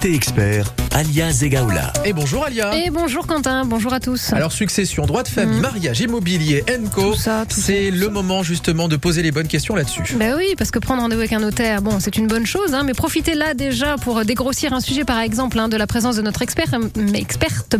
Côté expert, Alia Zegaoula. Et bonjour Alia. Et bonjour Quentin, bonjour à tous. Alors succession, droit de famille, Mhm. mariage, immobilier, ENCO, Tout ça, tout c'est le ça. moment justement de poser les bonnes questions là-dessus. Ben oui, parce que prendre rendez-vous avec un notaire, bon, c'est une bonne chose, hein, mais profitez là déjà pour dégrossir un sujet, par exemple, hein, de la présence de notre expert, mais experte,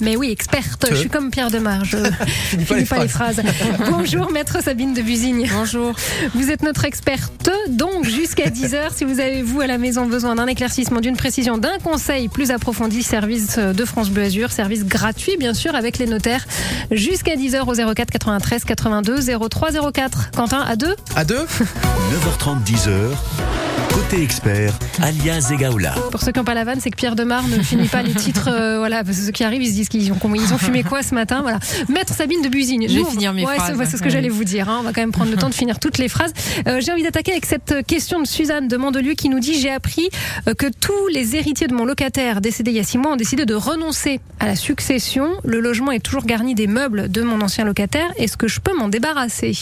mais oui, experte. Te. Je suis comme Pierre Demar, je Finis pas finis les pas les phrases. Bonjour, maître Sabine de Busigne. Bonjour. Vous êtes notre experte, donc jusqu'à 10h, si vous avez, vous, à la maison, besoin d'un éclaircissement, d'une précision, d'un conseil plus approfondi, service de France Bleu Azur, service gratuit, bien sûr, avec les notaires, jusqu'à 10h au 04 93 82 03 04. Quentin, à deux À deux 9h30, 10h. Côté expert, Alia Zegaoula. Pour ceux qui n'ont pas la vanne, c'est que Pierre Demar ne finit pas les titres. euh, voilà, parce que ceux qui arrivent, ils se disent qu'ils ont, ils ont fumé quoi ce matin. Voilà. Maître Sabine de Busigne. Je vais finir mes ouais, phrases. C'est c'est ce que Ouais. j'allais vous dire. hein. On va quand même prendre le temps de finir toutes les phrases. Euh, J'ai envie d'attaquer avec cette question de Suzanne de Mandelieu qui nous dit J'ai appris euh, que tous les héritiers de mon locataire décédé il y a six mois ont décidé de renoncer à la succession. Le logement est toujours garni des meubles de mon ancien locataire. Est-ce que je peux m'en débarrasser?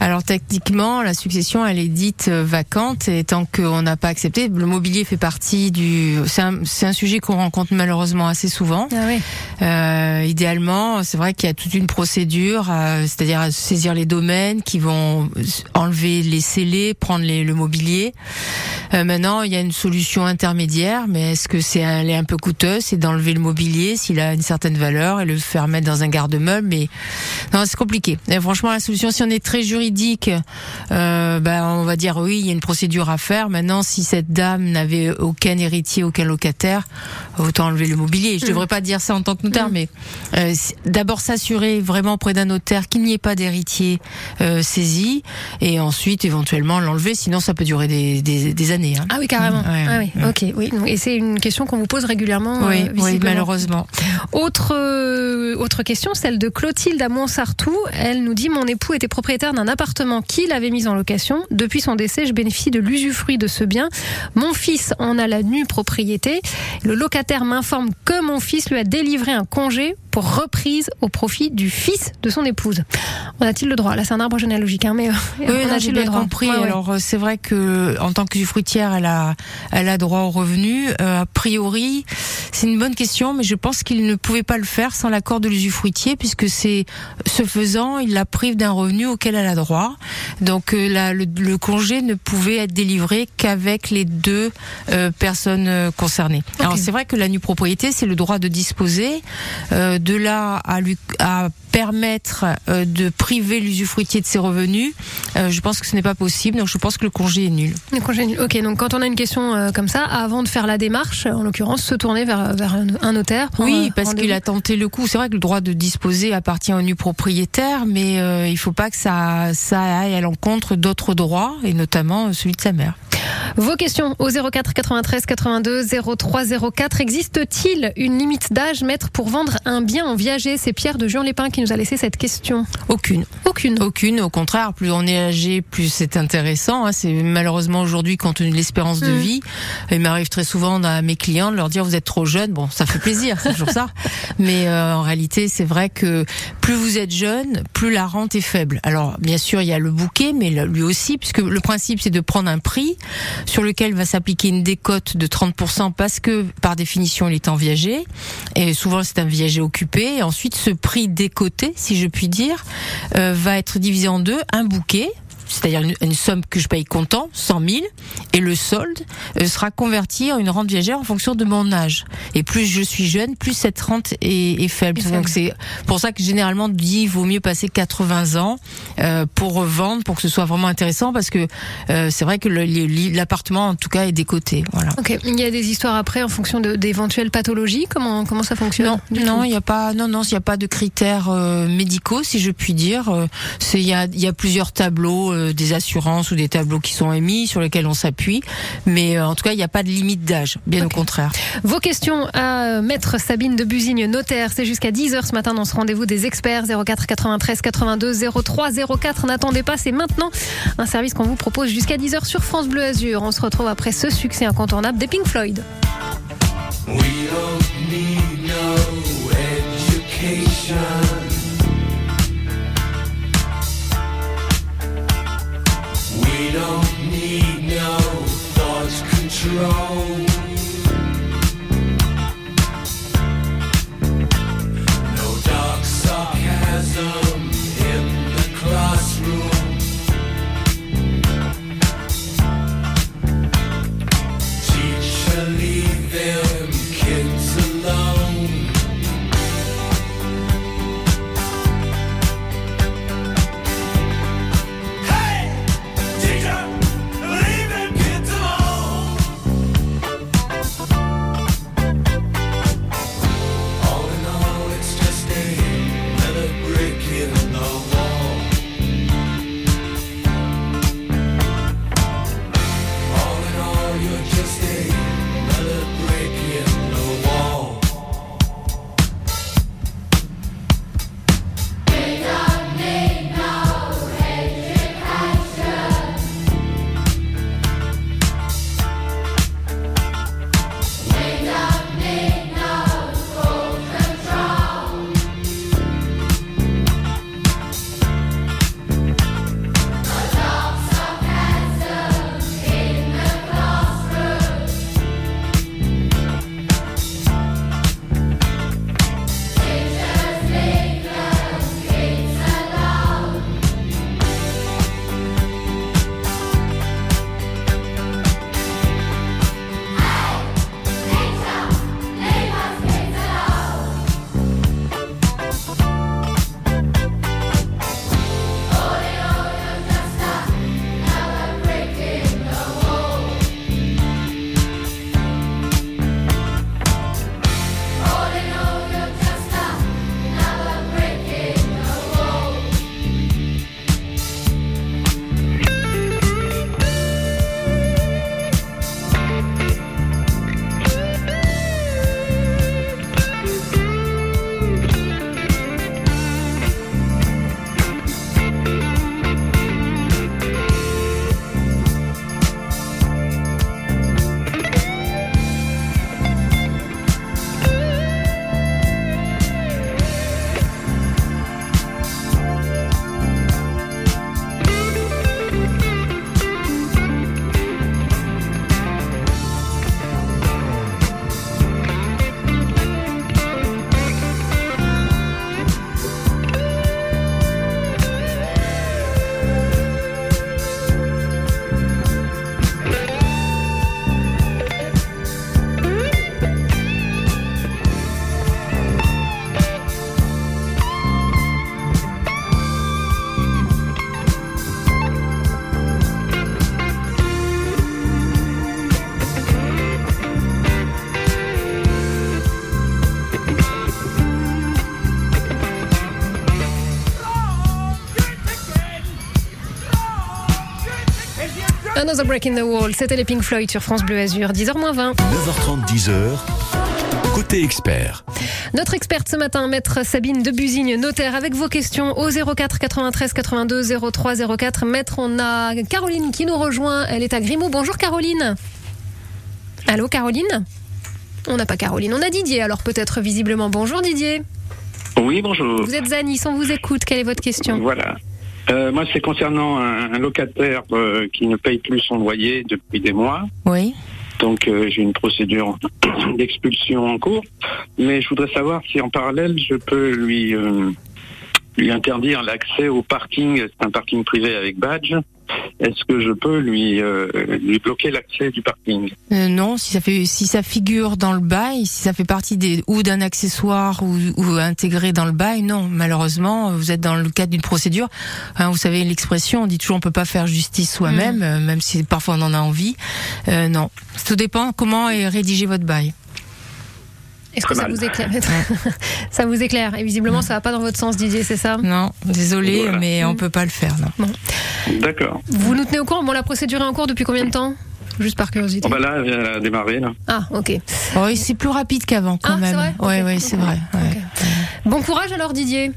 Alors techniquement, la succession, elle est dite euh, vacante et tant qu'on n'a pas accepté, le mobilier fait partie du. C'est un, un sujet qu'on rencontre malheureusement assez souvent. Ah ouais. Euh, idéalement, c'est vrai qu'il y a toute une procédure, euh, c'est-à-dire à saisir les domaines qui vont enlever les scellés, prendre les, le mobilier. Euh, maintenant, il y a une solution intermédiaire, mais est-ce que c'est elle est un peu coûteuse, c'est d'enlever le mobilier s'il a une certaine valeur et le faire mettre dans un garde-meuble, mais non, c'est compliqué. Et franchement, la solution, si on est très juridique, euh, ben, on va dire oui, il y a une procédure à faire. Maintenant, si cette dame n'avait aucun héritier, aucun locataire, autant enlever le mobilier. Je Mm. devrais pas dire ça en tant que notaire, Mm. mais euh, d'abord s'assurer vraiment auprès d'un notaire qu'il n'y ait pas d'héritier euh, saisi, et ensuite éventuellement l'enlever. Sinon, ça peut durer des, des, des années. Hein. Ah oui, carrément. Ouais, ah oui, ouais. ok. Oui. Et c'est une question qu'on vous pose régulièrement. oui, malheureusement. Autre, autre question, celle de Clotilde à Montsartou. Elle nous dit Mon époux était propriétaire d'un appartement qu'il avait mis en location. Depuis son décès, je bénéficie de l'usufruit de ce bien. Mon fils en a la nue propriété. Le locataire m'informe que mon fils lui a délivré un congé pour reprise au profit du fils de son épouse. On a-t-il le droit? Là, c'est un arbre généalogique, hein, mais euh, Oui, on a-t-il j'ai le bien droit compris. Ouais, ouais. Alors euh, c'est vrai que en tant que fruitière, elle a, elle a droit au revenu. Euh, a priori, c'est une bonne question, mais je pense qu'il ne pouvait pas le faire sans l'accord de l'usufruitier, puisque c'est ce faisant, il la prive d'un revenu auquel elle a droit. Donc euh, la- le, le congé ne pouvait être délivré qu'avec les deux euh, personnes euh, concernées. Alors c'est vrai que la nue propriété, c'est le droit de disposer. De là à lui à permettre euh, de priver l'usufruitier de ses revenus, euh, je pense que ce n'est pas possible. Donc je pense que le congé est nul. Le congé nul. Ok, donc quand on a une question euh, comme ça, avant de faire la démarche, en l'occurrence, se tourner vers, vers un, notaire. Oui, parce qu'il a tenté le coup. C'est vrai que le droit de disposer appartient au nu propriétaire, mais il faut pas que ça, ça aille à l'encontre d'autres droits, et notamment celui de sa mère. Vos questions au 04 93 82 03 04. Existe-t-il une limite d'âge, maître, pour vendre un bien en viager? C'est Pierre de Jean Lépin qui nous a laissé cette question. Aucune. Aucune. Aucune, au contraire, plus on est âgé, plus c'est intéressant. hein. C'est malheureusement aujourd'hui, compte tenu de l'espérance de Mm. vie, il m'arrive très souvent à mes clients de leur dire vous êtes trop jeune. Bon, ça fait plaisir, c'est toujours ça. Mais euh, en réalité, c'est vrai que plus vous êtes jeune, plus la rente est faible. Alors, bien sûr, il y a le bouquet, mais lui aussi, puisque le principe c'est de prendre un prix sur lequel va s'appliquer une décote de 30% parce que par définition il est en viager et souvent c'est un viager occupé. Ensuite ce prix décoté si je puis dire euh, va être divisé en deux. Un bouquet c'est-à-dire une, une somme que je paye comptant, 100 000, et le solde euh, sera converti en une rente viagère en fonction de mon âge. Et plus je suis jeune, plus cette rente est, est faible. Donc c'est pour ça que généralement on dit il vaut mieux passer 80 ans euh, pour revendre, pour que ce soit vraiment intéressant, parce que euh, c'est vrai que l'appartement en tout cas est décoté. Voilà. Ok. Il y a des histoires après en fonction d'éventuelles pathologies? Comment comment ça fonctionne Non, non, il n'y a pas, non, non, il n'y a pas de critères euh, médicaux, si je puis dire. C'est, il y a, il y a plusieurs tableaux, euh, des assurances ou des tableaux qui sont émis sur lesquels on s'appuie, mais euh, en tout cas, il n'y a pas de limite d'âge, bien au contraire. Vos questions à euh, maître Sabine de Busigne, notaire. C'est jusqu'à 10h ce matin dans ce rendez-vous des experts 04 93 82 03 04. N'attendez pas, c'est maintenant un service qu'on vous propose jusqu'à 10h sur France Bleu Azur. On se retrouve après ce succès incontournable des Pink Floyd. We don't need no education. Another Break in the Wall, c'était les Pink Floyd sur France Bleu Azur, 10h20. 9h30, 10h. Côté expert. Notre experte ce matin, maître Sabine de Busigne, notaire, avec vos questions au 04 93 82 03 04. Maître, on a Caroline qui nous rejoint. Elle est à Grimaud. Bonjour Caroline. Allô Caroline? On n'a pas Caroline, on a Didier. Alors peut-être visiblement. Bonjour Didier. Oui, bonjour. Vous êtes à Nice, on vous écoute. Quelle est votre question? Voilà. Euh, moi, c'est concernant un, un locataire euh, qui ne paye plus son loyer depuis des mois. Oui. Donc, euh, j'ai une procédure d'expulsion en cours. Mais je voudrais savoir si en parallèle, je peux lui euh, lui interdire l'accès au parking. C'est un parking privé avec badge. Est-ce que je peux lui euh, lui bloquer l'accès du parking? Euh, non, si ça fait, si ça figure dans le bail, si ça fait partie des ou d'un accessoire ou, ou intégré dans le bail, non. Malheureusement, vous êtes dans le cadre d'une procédure. Hein, vous savez l'expression, on dit toujours on peut pas faire justice soi-même, euh, même si parfois on en a envie. Euh, non, tout dépend comment est rédigé votre bail. Est-ce que ça mal. vous éclaire Ça vous éclaire. Et visiblement, ça va pas dans votre sens, Didier, c'est ça? Non, désolé, Voilà. mais on peut pas le faire. Non. D'accord. Vous nous tenez au courant Bon, la procédure est en cours depuis combien de temps? Juste par curiosité. Bon, bah là, elle a démarré. Là. Ah, ok. Oh, oui, c'est plus rapide qu'avant quand Ah, c'est même. vrai ouais, ouais, c'est vrai. ouais. Bon courage alors, Didier.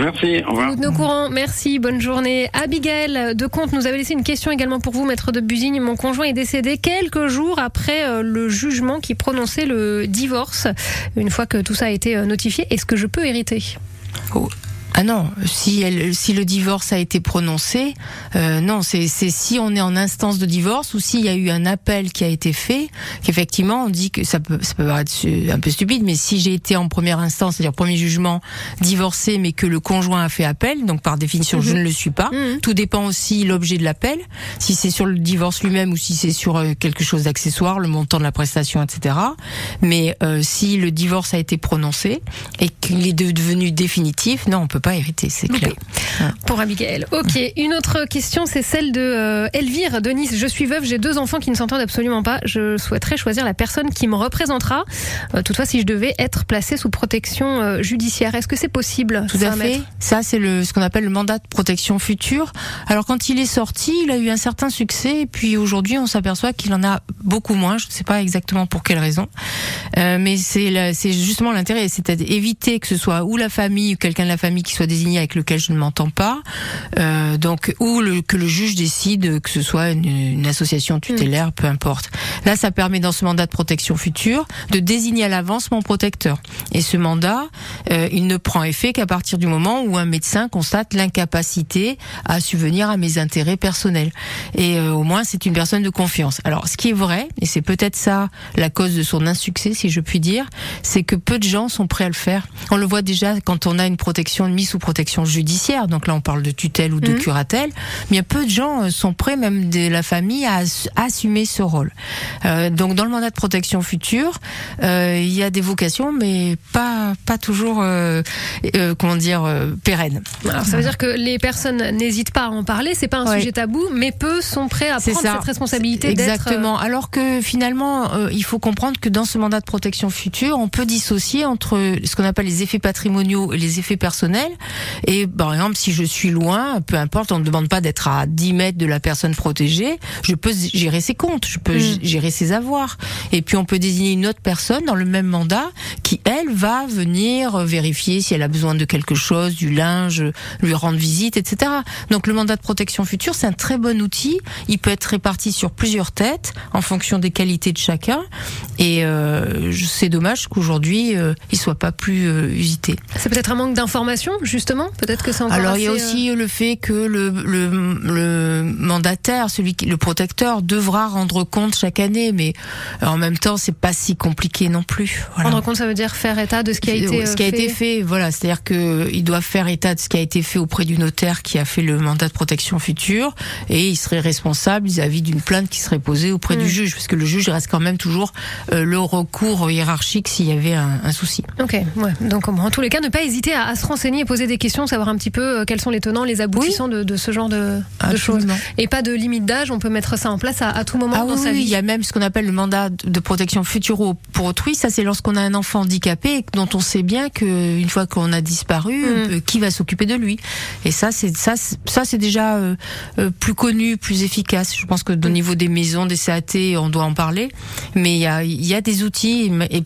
Merci. Au revoir. Vous au courant. Merci. Bonne journée. Abigail de Comte nous avait laissé une question également pour vous, maître de Busigne. Mon conjoint est décédé quelques jours après euh, le jugement qui prononçait le divorce. Une fois que tout ça a été euh, notifié, est-ce que je peux hériter? Ah non, si, elle, si le divorce a été prononcé, euh, non, c'est si on est en instance de divorce ou s'il y a eu un appel qui a été fait, qu'effectivement on dit que ça peut, ça peut paraître un peu stupide, mais si j'ai été en première instance, c'est-à-dire premier jugement, divorcé, mais que le conjoint a fait appel, donc par définition je ne le suis pas. Mhm. Tout dépend aussi l'objet de l'appel, si c'est sur le divorce lui-même ou si c'est sur euh, quelque chose d'accessoire, le montant de la prestation, etc. Mais euh, si le divorce a été prononcé et qu'il est de- devenu définitif, non, on peut pas hériter, c'est clair. Pour Abigail. Ok. Une autre question, c'est celle de euh, Elvire de Nice. Je suis veuve, j'ai deux enfants qui ne s'entendent absolument pas. Je souhaiterais choisir la personne qui me représentera. Euh, toutefois, si je devais être placée sous protection euh, judiciaire, est-ce que c'est possible Tout ça, à fait. Ça, c'est le ce qu'on appelle le mandat de protection future. Alors, quand il est sorti, il a eu un certain succès, et puis aujourd'hui, on s'aperçoit qu'il en a beaucoup moins. Je ne sais pas exactement pour quelle raison, Euh, mais c'est justement l'intérêt, c'est d'éviter que ce soit ou la famille ou quelqu'un de la famille qui soit désigné avec lequel je ne m'entends pas, euh, donc ou le, que le juge décide que ce soit une, une association tutélaire, peu importe. Là, ça permet dans ce mandat de protection future de désigner à l'avance mon protecteur. Et ce mandat, euh, il ne prend effet qu'à partir du moment où un médecin constate l'incapacité à subvenir à mes intérêts personnels. Et euh, au moins, c'est une personne de confiance. Alors, ce qui est vrai, et c'est peut-être ça la cause de son insuccès, si je puis dire, c'est que peu de gens sont prêts à le faire. On le voit déjà quand on a une protection, une mise sous protection judiciaire. Donc là, on parle de tutelle ou de Mhm. curatelle. Mais peu de gens euh, sont prêts, même de la famille, à ass- assumer ce rôle. Euh, donc, dans le mandat de protection future, euh, il y a des vocations, mais pas pas toujours, euh, comment dire, pérennes. Alors, ça veut dire que les personnes n'hésitent pas à en parler. C'est pas un Ouais. sujet tabou, mais peu sont prêts à prendre ça. cette responsabilité Exactement. Alors que finalement, il faut comprendre que dans ce mandat de protection future, on peut dissocier entre ce qu'on appelle les effets patrimoniaux et les effets personnels. Et par exemple, si je suis loin, peu importe, on ne demande pas d'être à 10 mètres de la personne protégée, je peux gérer ses comptes, je peux Mm. gérer ses avoirs. Et puis on peut désigner une autre personne dans le même mandat qui, elle, va venir vérifier si elle a besoin de quelque chose, du linge, lui rendre visite, etc. Donc le mandat de protection future, c'est un très bon outil. Il peut être réparti sur plusieurs têtes en fonction des qualités de chacun. Et euh, c'est dommage qu'aujourd'hui, euh, il soit pas plus euh, usité. C'est peut-être un manque d'information, justement. Peut-être que c'est encore. Alors il y a assez, euh, aussi le fait que le, le, le mandataire, celui qui, le protecteur, devra rendre compte chaque année, mais euh, en même temps, c'est pas si compliqué non plus. Voilà. Rendre compte, ça veut dire faire état de ce qui a été. ce euh, qui a fait. été fait, voilà, c'est-à-dire que ils doivent faire état de ce qui a été fait auprès du notaire qui a fait le mandat de protection future, et il serait responsable vis-à-vis d'une plainte qui serait posée auprès Mm. du juge, parce que le juge reste quand même toujours euh, le recours hiérarchique s'il y avait un, un souci. Ok, ouais. Donc, en tous les cas, ne pas hésiter à, à se renseigner et poser des questions, savoir un petit peu euh, quels sont les tenants, les aboutissants de, de ce genre de, de choses. Et pas de limite d'âge, on peut mettre ça en place à, à tout moment Ah dans oui, sa vie. il y a même ce qu'on appelle le mandat de protection futuro pour autrui. Ça, c'est lorsqu'on a un enfant handicapé dont on sait bien que une fois qu'on a disparu, Mm. euh, qui va s'occuper de lui. Et ça, c'est ça, ça, c'est déjà euh, euh, plus connu, plus efficace. Je pense que au niveau des maisons, des CAT, on doit en parler. Mais il y a, il y a des outils et, et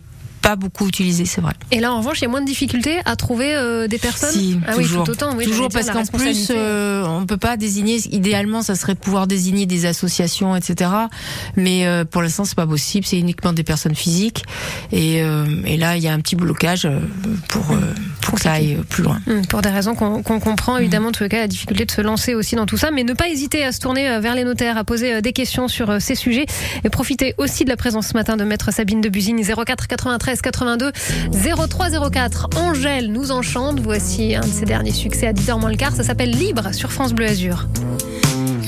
pas beaucoup utilisés, c'est vrai. Et là, en revanche, il y a moins de difficultés à trouver euh, des personnes. Si, ah toujours. oui, tout autant. Oui, toujours j'allais parce qu'en plus, euh, on peut pas désigner. Idéalement, ça serait pouvoir désigner des associations, etc. Mais euh, pour l'instant, c'est pas possible. C'est uniquement des personnes physiques. Et, et là, il y a un petit blocage pour euh, pour que ça aille plus loin. Hum, Pour des raisons qu'on comprend, évidemment, en les cas, la difficulté de se lancer aussi dans tout ça, mais ne pas hésiter à se tourner vers les notaires, à poser des questions sur ces sujets, et profiter aussi de la présence ce matin de maître Sabine de Busigne, 04 93 82 03 04. Angèle nous enchante, voici un de ses derniers succès à 10h moins le quart, ça s'appelle Libre sur France Bleu Azur.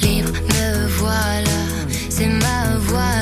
Libre, me voilà, c'est ma voilà,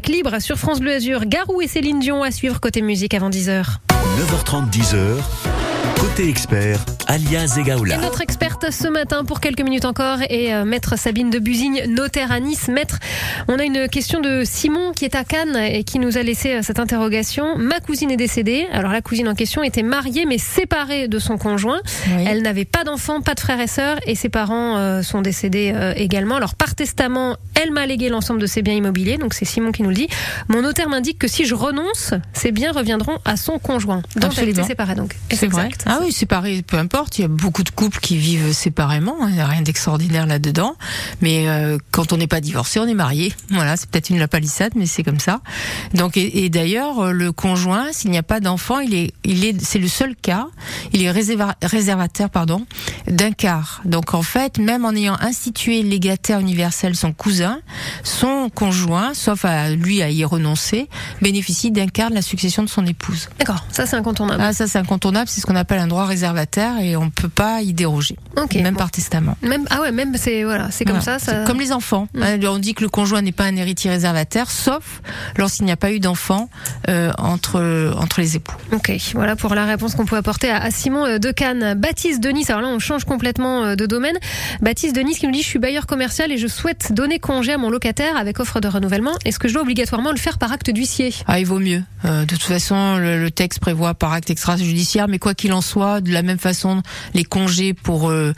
avec Libre sur France Bleu Azur, Garou et Céline Dion à suivre côté musique avant 10h. 9h30, 10h. Côté expert, alias Et Egaoula. notre ce matin pour quelques minutes encore est euh, maître Sabine de Busigne, notaire à Nice. Maître, on a une question de Simon qui est à Cannes et qui nous a laissé euh, cette interrogation. Ma cousine est décédée. Alors la cousine en question était mariée mais séparée de son conjoint. Oui. Elle n'avait pas d'enfants, pas de frères et sœurs et ses parents euh, sont décédés également. Alors par testament, elle m'a légué l'ensemble de ses biens immobiliers. Donc c'est Simon qui nous le dit. Mon notaire m'indique que si je renonce, ces biens reviendront à son conjoint. dont elle était séparée donc. Et C'est vrai. exact. Ah oui, séparés, peu importe. Il y a beaucoup de couples qui vivent séparément. hein, Il n'y a rien d'extraordinaire là-dedans. Mais euh, quand on n'est pas divorcé, on est marié. Voilà, c'est peut-être une la palissade, mais c'est comme ça. Donc, et, d'ailleurs, euh, le conjoint, s'il n'y a pas d'enfant, il est, il est, c'est le seul cas. Il est réserva- réservataire, pardon, d'un quart. Donc, en fait, même en ayant institué légataire universel son cousin, son conjoint, sauf à lui à y renoncer, bénéficie d'un quart de la succession de son épouse. D'accord, ça c'est incontournable. Ah, ça c'est incontournable, c'est ce qu'on appelle un droit réservataire et on peut pas y déroger, même bon. par testament. Même ah ouais, même c'est voilà, c'est comme Voilà. ça. Comme les enfants. Mm. Hein, On dit que le conjoint n'est pas un héritier réservataire, sauf lorsqu'il n'y a pas eu d'enfant euh, entre entre les époux. Ok, voilà pour la réponse qu'on peut apporter à, à Simon euh, de Cannes. Baptiste de Nice, alors là on change complètement euh, de domaine. Baptiste de Nice qui nous dit je suis bailleur commercial et je souhaite donner congé à mon locataire avec offre de renouvellement. Est-ce que je dois obligatoirement le faire par acte d'huissier? Ah, il vaut mieux. Euh, de toute façon, le, texte prévoit par acte extrajudiciaire, mais quoi qu'il en soit, de la même façon, les congés pour euh,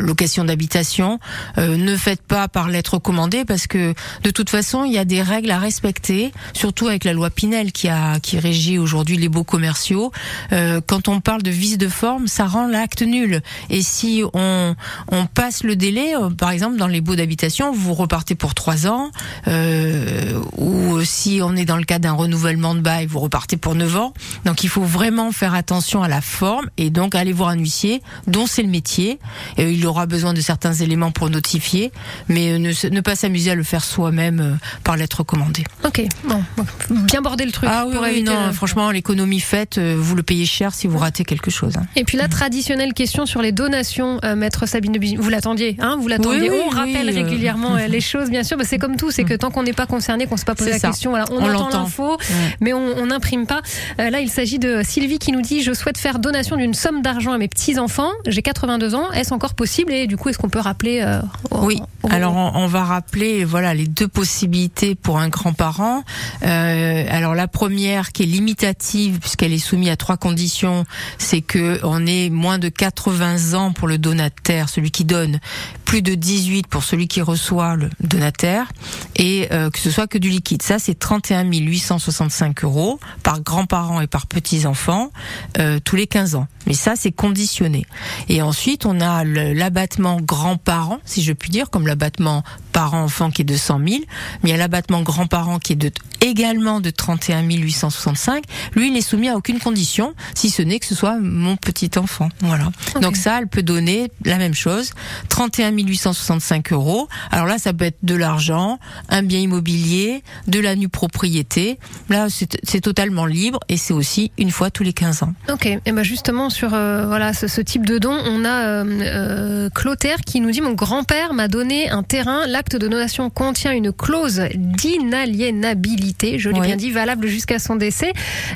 location d'habitation, ne faites pas par lettre commandée, parce que de toute façon, il y a des règles à respecter, surtout avec la loi Pinel qui a qui régit aujourd'hui les baux commerciaux. Quand on parle de vice de forme, ça rend l'acte nul. Et si on on passe le délai, euh, par exemple dans les baux d'habitation, vous repartez pour trois ans, euh, ou si on est dans le cas d'un renouvellement de bail, vous repartez pour neuf ans. Donc il faut vraiment faire attention à la forme et donc aller voir un huissier dont c'est le métier. Et il aura besoin de certains éléments pour notifier, mais euh, ne, pas s'amuser à le faire soi-même euh, par lettre commandée. Ok, bon, bien border le truc. Ah oui, non, le- franchement, l'économie faite, euh, vous le payez cher si vous ratez quelque chose. hein. Et puis la traditionnelle question sur les donations, euh, maître Sabine. Vous l'attendiez, hein Vous l'attendiez. Oui, oui, on rappelle oui, euh. régulièrement euh, les choses, bien sûr. Bah, c'est comme tout, c'est que tant qu'on n'est pas concerné, qu'on ne se pas posé la ça. question, voilà, on, On entend l'info, mais on n'imprime pas. Euh, là, il s'agit de Sylvie qui nous dit je souhaite faire donation d'une somme d'argent à mes petits enfants. J'ai 82 ans. Est-ce encore possible? Et du coup, est-ce qu'on peut rappeler euh, Oui. Alors on, va rappeler voilà les deux possibilités pour un grand-parent. Euh, alors la première qui est limitative puisqu'elle est soumise à trois conditions, c'est que on est moins de 80 ans pour le donataire, celui qui donne, plus de 18 pour celui qui reçoit le donataire et euh, que ce soit que du liquide. Ça c'est 31 865 euros par grand-parent et par petits-enfants euh, tous les 15 ans. Mais ça c'est conditionné. Et ensuite on a l'abattement grand-parent, si je puis dire, comme l'abattement parent-enfant qui est de 100 000, mais il y a l'abattement grand-parent qui est de également de 31 865. Lui, il est soumis à aucune condition, si ce n'est que ce soit mon petit enfant. Voilà. Donc ça, elle peut donner la même chose, 31 865 euros. Alors là, ça peut être de l'argent, un bien immobilier, de la nue propriété. Là, c'est totalement libre et c'est aussi une fois tous les 15 ans. Ok, et ben justement sur euh, voilà ce, ce type de don, on a euh, euh, Clotaire qui nous dit mon grand-père m'a donné un terrain. L'acte de donation contient une clause d'inaliénabilité, je l'ai Oui. bien dit, valable jusqu'à son décès.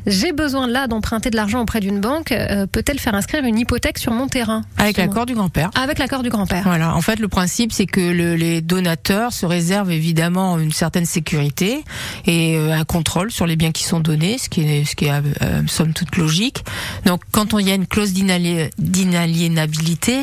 J'ai besoin là d'emprunter de l'argent auprès d'une banque. Euh, Peut-elle faire inscrire une hypothèque sur mon terrain Avec l'accord du grand-père. Avec l'accord du grand-père. Voilà. En fait, le principe, c'est que le- les donateurs se réservent évidemment une certaine sécurité et euh, un contrôle sur les biens qui sont donnés, ce qui est, ce qui est euh, somme toute logique. Donc, quand on y a une clause d'inali- d'inaliénabilité,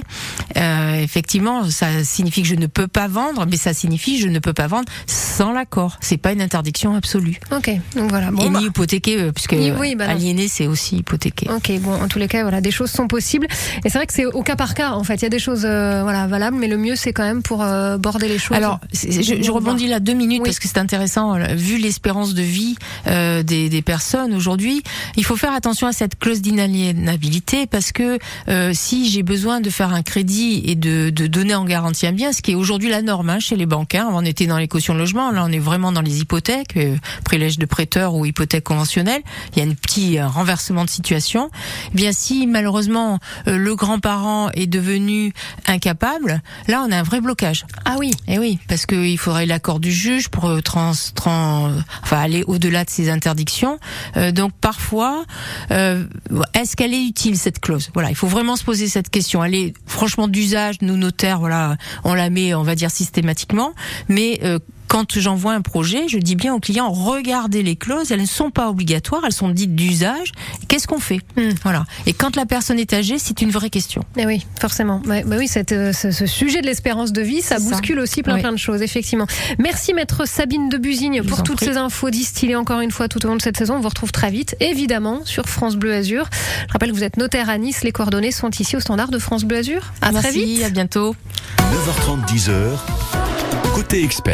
euh, effectivement, ça signifie que je ne peux pas vendre, mais ça signifie je ne peux pas vendre sans l'accord. C'est pas une interdiction absolue. Ok, donc voilà. Bon, et bah, ni hypothéqué, euh, puisque Ni- oui, bah aliéné, c'est aussi hypothéqué. Ok, bon, en tous les cas, voilà, des choses sont possibles. Et c'est vrai que c'est au cas par cas, en fait. Il y a des choses, euh, voilà, valables, mais le mieux, c'est quand même pour euh, border les choses. Alors, je, je rebondis là deux minutes Oui. parce que c'est intéressant. Vu l'espérance de vie euh, des, des personnes aujourd'hui, il faut faire attention à cette clause d'inaliénabilité parce que si j'ai besoin de faire un crédit et de, de donner en garantie un bien, ce qui est aujourd'hui la norme hein, chez les banques, hein, on était dans les cautions de logement, là on est vraiment dans les hypothèques, euh, prélège de prêteur ou hypothèque conventionnelle. Il y a un petit euh, renversement de situation. Eh bien, si malheureusement euh, le grand-parent est devenu incapable, là on a un vrai blocage. ah oui, Eh oui, parce qu'il faudrait l'accord du juge pour euh, trans, trans, enfin aller au-delà de ces interdictions. Donc parfois, est-ce qu'elle est utile cette clause? Voilà, il faut vraiment se poser cette question. Elle est franchement d'usage, nous notaires, voilà, on la met, on va dire systématiquement, mais euh, quand j'envoie un projet, je dis bien aux clients regardez les clauses, elles ne sont pas obligatoires, elles sont dites d'usage. Qu'est-ce qu'on fait Hmm. Voilà. Et quand la personne est âgée, c'est une vraie question. Eh oui, forcément. Ouais, bah oui, cette, euh, ce, ce sujet de l'espérance de vie, ça bouscule aussi plein Oui. plein de choses, effectivement. Merci maître Sabine de Busigne pour toutes prie. ces infos distillées encore une fois tout au long de cette saison. On vous retrouve très vite, évidemment, sur France Bleu Azur. Je rappelle que vous êtes notaire à Nice. Les coordonnées sont ici au standard de France Bleu Azur. À très Merci, vite. à bientôt. 9h30, 10h, côté expert.